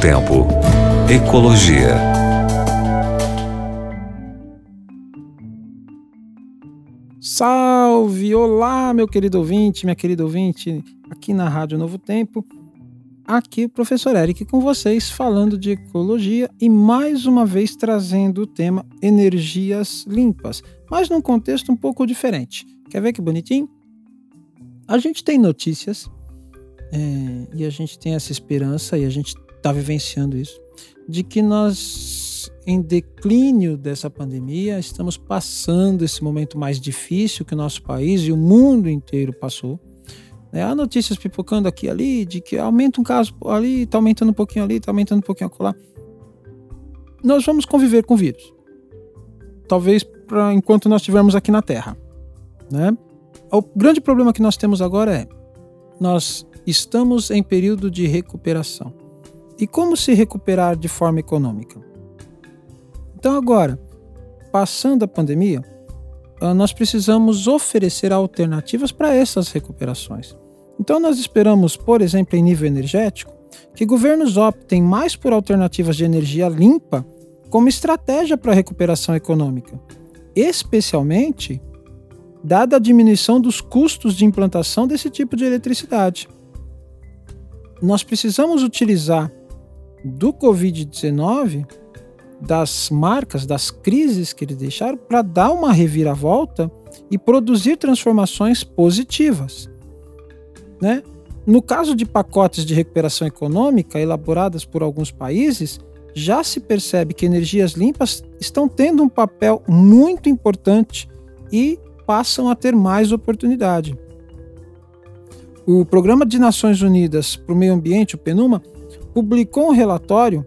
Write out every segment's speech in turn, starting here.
Tempo. Ecologia. Salve! Olá, meu querido ouvinte, minha querida ouvinte, aqui na Rádio Novo Tempo. Aqui o professor Eric com vocês, falando de ecologia e mais uma vez trazendo o tema energias limpas, mas num contexto um pouco diferente. Quer ver que bonitinho? A gente tem notícias é, e a gente tem essa esperança e a gente está vivenciando isso, de que nós, em declínio dessa pandemia, estamos passando esse momento mais difícil que o nosso país e o mundo inteiro passou. É, há notícias pipocando aqui e ali de que aumenta um caso ali, está aumentando um pouquinho ali, está aumentando um pouquinho acolá. Nós vamos conviver com o vírus. Talvez pra, enquanto nós estivermos aqui na Terra. Né? O grande problema que nós temos agora é nós estamos em período de recuperação. E como se recuperar de forma econômica? Então, agora, passando a pandemia, ah, nós precisamos oferecer alternativas para essas recuperações. Então, nós esperamos, por exemplo, em nível energético, que governos optem mais por alternativas de energia limpa como estratégia para a recuperação econômica, especialmente dada a diminuição dos custos de implantação desse tipo de eletricidade. Nós precisamos utilizar do Covid-19, das marcas, das crises que eles deixaram, para dar uma reviravolta e produzir transformações positivas. Né? No caso de pacotes de recuperação econômica elaboradas por alguns países, já se percebe que energias limpas estão tendo um papel muito importante e passam a ter mais oportunidade. O Programa de Nações Unidas para o Meio Ambiente, o PNUMA, publicou um relatório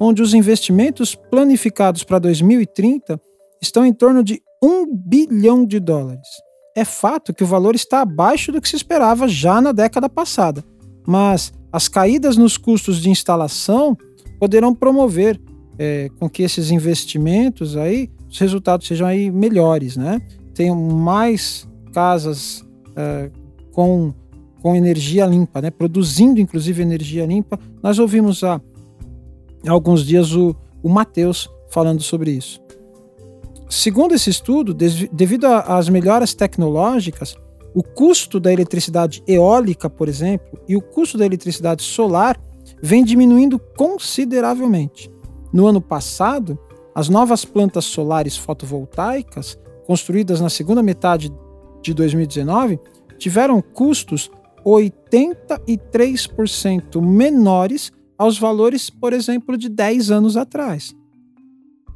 onde os investimentos planificados para 2030 estão em torno de 1 bilhão de dólares. É fato que o valor está abaixo do que se esperava já na década passada, mas as caídas nos custos de instalação poderão promover é, com que esses investimentos aí, os resultados sejam aí melhores, né? Tenham mais casas é, com com energia limpa, né? produzindo inclusive energia limpa. Nós ouvimos há alguns dias o, o Matheus falando sobre isso. Segundo esse estudo, devido às melhoras tecnológicas, o custo da eletricidade eólica, por exemplo, e o custo da eletricidade solar vem diminuindo consideravelmente. No ano passado, as novas plantas solares fotovoltaicas, construídas na segunda metade de 2019, tiveram custos 83% menores aos valores, por exemplo, de 10 anos atrás.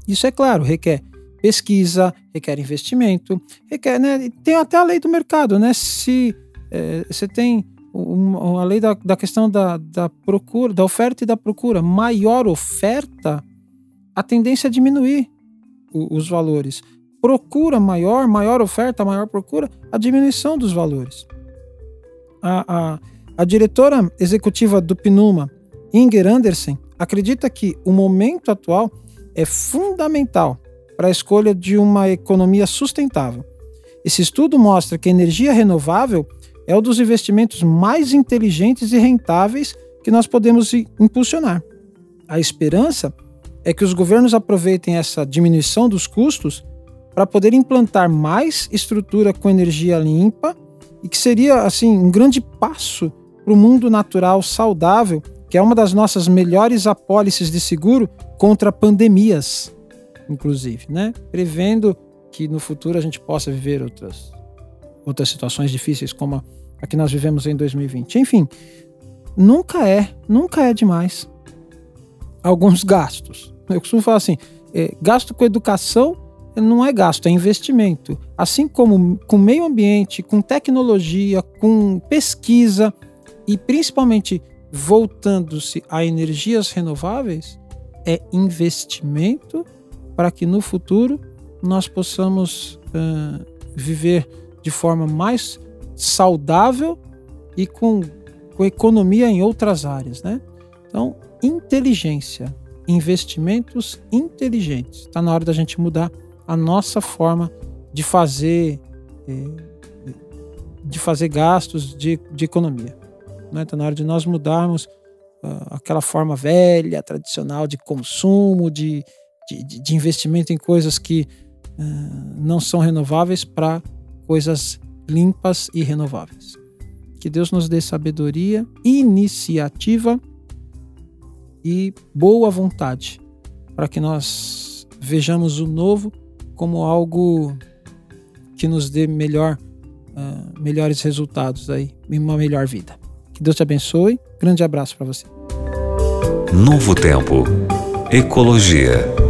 Isso é claro, requer pesquisa, requer investimento, requer, né, tem até a lei do mercado, né? Se é, você tem uma, a lei da, da questão da, da procura, da oferta e da procura, maior oferta, a tendência é diminuir o, os valores. Procura maior, maior oferta, maior procura, a diminuição dos valores a, a, a diretora executiva do PNUMA, Inger Andersen, acredita que o momento atual é fundamental para a escolha de uma economia sustentável. Esse estudo mostra que a energia renovável é um dos investimentos mais inteligentes e rentáveis que nós podemos impulsionar. A esperança é que os governos aproveitem essa diminuição dos custos para poder implantar mais estrutura com energia limpa e que seria assim um grande passo para o mundo natural saudável, que é uma das nossas melhores apólices de seguro contra pandemias, inclusive, né? Prevendo que no futuro a gente possa viver outras outras situações difíceis como a que nós vivemos em 2020. Enfim, nunca é, nunca é demais alguns gastos. Eu costumo falar assim, é, gasto com educação não é gasto, é investimento. Assim como com meio ambiente, com tecnologia, com pesquisa e principalmente voltando-se a energias renováveis, é investimento para que no futuro nós possamos uh, viver de forma mais saudável e com, com economia em outras áreas. Né? Então, inteligência, investimentos inteligentes. Está na hora da gente mudar a nossa forma de fazer é, de fazer gastos de, de economia. Está né? Tá na hora de nós mudarmos uh, aquela forma velha, tradicional de consumo, de, de, de investimento em coisas que uh, não são renováveis para coisas limpas e renováveis. Que Deus nos dê sabedoria, iniciativa e boa vontade para que nós vejamos o novo como algo que nos dê melhor, uh, melhores resultados aí e uma melhor vida. Que Deus te abençoe. Grande abraço para você. Novo Tempo. Ecologia.